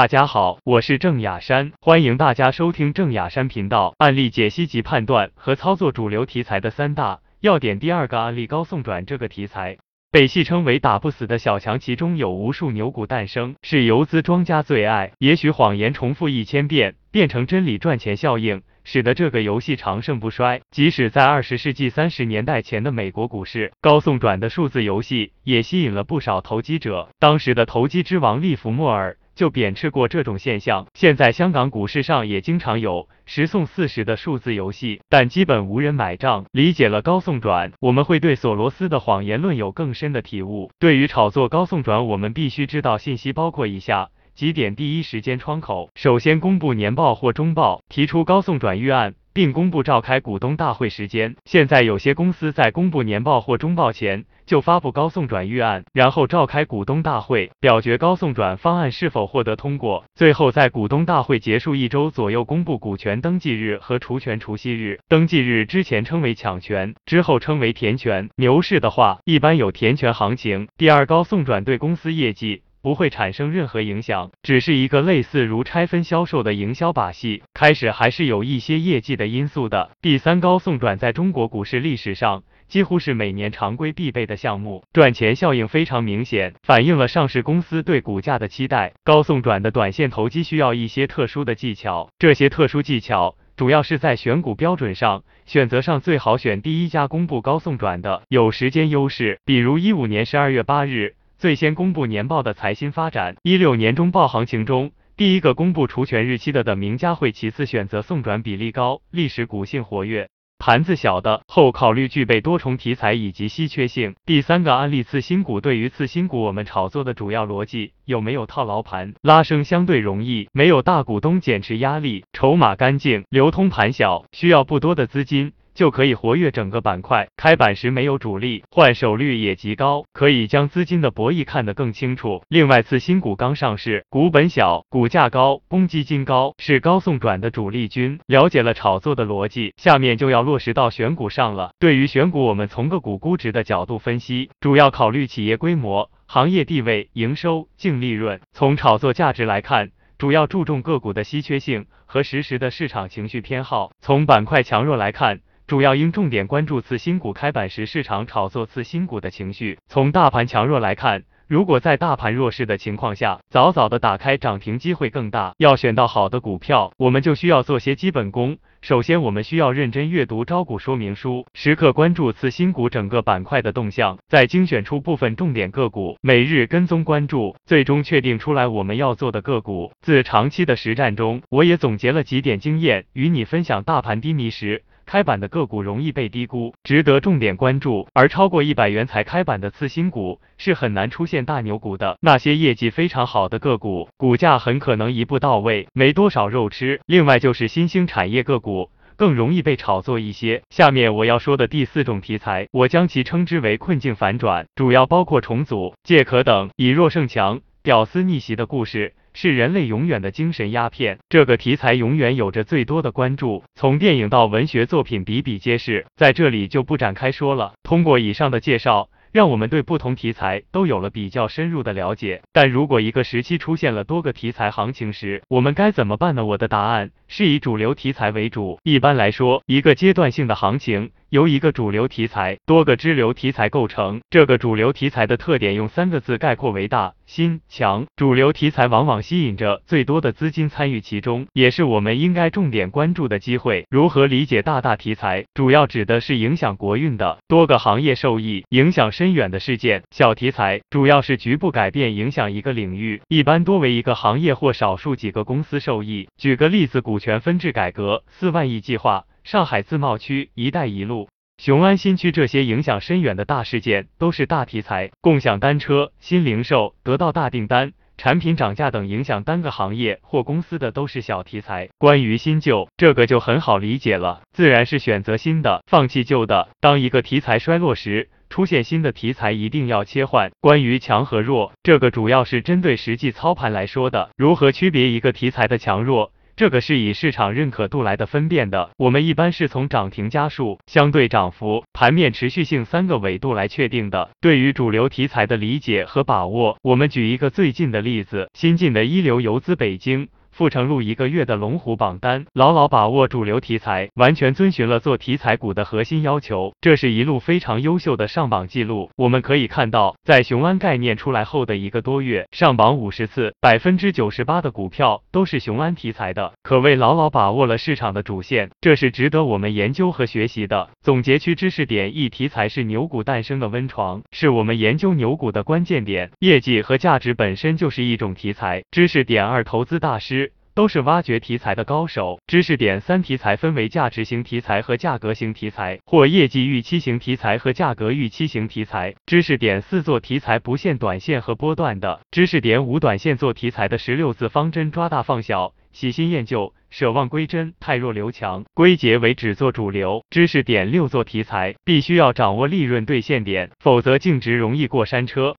大家好，我是郑雅山，欢迎大家收听郑雅山频道案例解析及判断和操作主流题材的三大要点。第二个案例高送转这个题材被戏称为打不死的小强，其中有无数牛股诞生，是游资庄家最爱。也许谎言重复一千遍，变成真理，赚钱效应。使得这个游戏长盛不衰。即使在二十世纪三十年代前的美国股市，高送转的数字游戏也吸引了不少投机者。当时的投机之王利弗莫尔就贬斥过这种现象。现在香港股市上也经常有十送四十的数字游戏，但基本无人买账。理解了高送转，我们会对索罗斯的谎言论有更深的体悟。对于炒作高送转，我们必须知道信息包括以下。几点第一时间窗口，首先公布年报或中报，提出高送转预案，并公布召开股东大会时间。现在有些公司在公布年报或中报前就发布高送转预案，然后召开股东大会，表决高送转方案是否获得通过。最后在股东大会结束一周左右公布股权登记日和除权除息日。登记日之前称为抢权，之后称为填权。牛市的话，一般有填权行情。第二，高送转对公司业绩。不会产生任何影响，只是一个类似如拆分销售的营销把戏。开始还是有一些业绩的因素的。第三，高送转在中国股市历史上几乎是每年常规必备的项目，赚钱效应非常明显，反映了上市公司对股价的期待。高送转的短线投机需要一些特殊的技巧，这些特殊技巧主要是在选股标准上，选择上最好选第一家公布高送转的，有时间优势，比如一五年十二月八日。最先公布年报的财新发展，一六年中报行情中第一个公布除权日期的的名家汇，其次选择送转比例高、历史股性活跃、盘子小的，后考虑具备多重题材以及稀缺性。第三个案例次新股，对于次新股，我们炒作的主要逻辑有没有套牢盘，拉升相对容易，没有大股东减持压力，筹码干净，流通盘小，需要不多的资金。就可以活跃整个板块。开板时没有主力，换手率也极高，可以将资金的博弈看得更清楚。另外，次新股刚上市，股本小，股价高，公积金高，是高送转的主力军。了解了炒作的逻辑，下面就要落实到选股上了。对于选股，我们从个股估值的角度分析，主要考虑企业规模、行业地位、营收、净利润。从炒作价值来看，主要注重个股的稀缺性和实时的市场情绪偏好。从板块强弱来看。主要应重点关注次新股开板时市场炒作次新股的情绪。从大盘强弱来看，如果在大盘弱势的情况下，早早的打开涨停机会更大。要选到好的股票，我们就需要做些基本功。首先，我们需要认真阅读招股说明书，时刻关注次新股整个板块的动向，再精选出部分重点个股，每日跟踪关注，最终确定出来我们要做的个股。自长期的实战中，我也总结了几点经验，与你分享。大盘低迷时。开板的个股容易被低估，值得重点关注。而超过一百元才开板的次新股是很难出现大牛股的。那些业绩非常好的个股，股价很可能一步到位，没多少肉吃。另外就是新兴产业个股更容易被炒作一些。下面我要说的第四种题材，我将其称之为困境反转，主要包括重组、借壳等以弱胜强、屌丝逆袭的故事。是人类永远的精神鸦片，这个题材永远有着最多的关注，从电影到文学作品比比皆是，在这里就不展开说了。通过以上的介绍，让我们对不同题材都有了比较深入的了解。但如果一个时期出现了多个题材行情时，我们该怎么办呢？我的答案是以主流题材为主。一般来说，一个阶段性的行情。由一个主流题材、多个支流题材构成。这个主流题材的特点用三个字概括为大、新、强。主流题材往往吸引着最多的资金参与其中，也是我们应该重点关注的机会。如何理解大大题材？主要指的是影响国运的多个行业受益、影响深远的事件。小题材主要是局部改变影响一个领域，一般多为一个行业或少数几个公司受益。举个例子，股权分置改革、四万亿计划。上海自贸区、一带一路、雄安新区这些影响深远的大事件都是大题材。共享单车、新零售、得到大订单、产品涨价等影响单个行业或公司的都是小题材。关于新旧，这个就很好理解了，自然是选择新的，放弃旧的。当一个题材衰落时，出现新的题材一定要切换。关于强和弱，这个主要是针对实际操盘来说的。如何区别一个题材的强弱？这个是以市场认可度来的分辨的。我们一般是从涨停家数、相对涨幅、盘面持续性三个维度来确定的。对于主流题材的理解和把握，我们举一个最近的例子：新进的一流游资北京。富城录一个月的龙虎榜单，牢牢把握主流题材，完全遵循了做题材股的核心要求，这是一路非常优秀的上榜记录。我们可以看到，在雄安概念出来后的一个多月，上榜五十次，百分之九十八的股票都是雄安题材的，可谓牢牢把握了市场的主线，这是值得我们研究和学习的。总结区知识点一题材是牛股诞生的温床，是我们研究牛股的关键点，业绩和价值本身就是一种题材。知识点二投资大师。都是挖掘题材的高手。知识点三题材分为价值型题材和价格型题材，或业绩预期型题材和价格预期型题材。知识点四做题材不限短线和波段的。知识点五短线做题材的十六字方针：抓大放小，喜新厌旧。舍望归真，太弱留强，归结为只做主流。知识点六做题材，必须要掌握利润兑现点，否则净值容易过山车。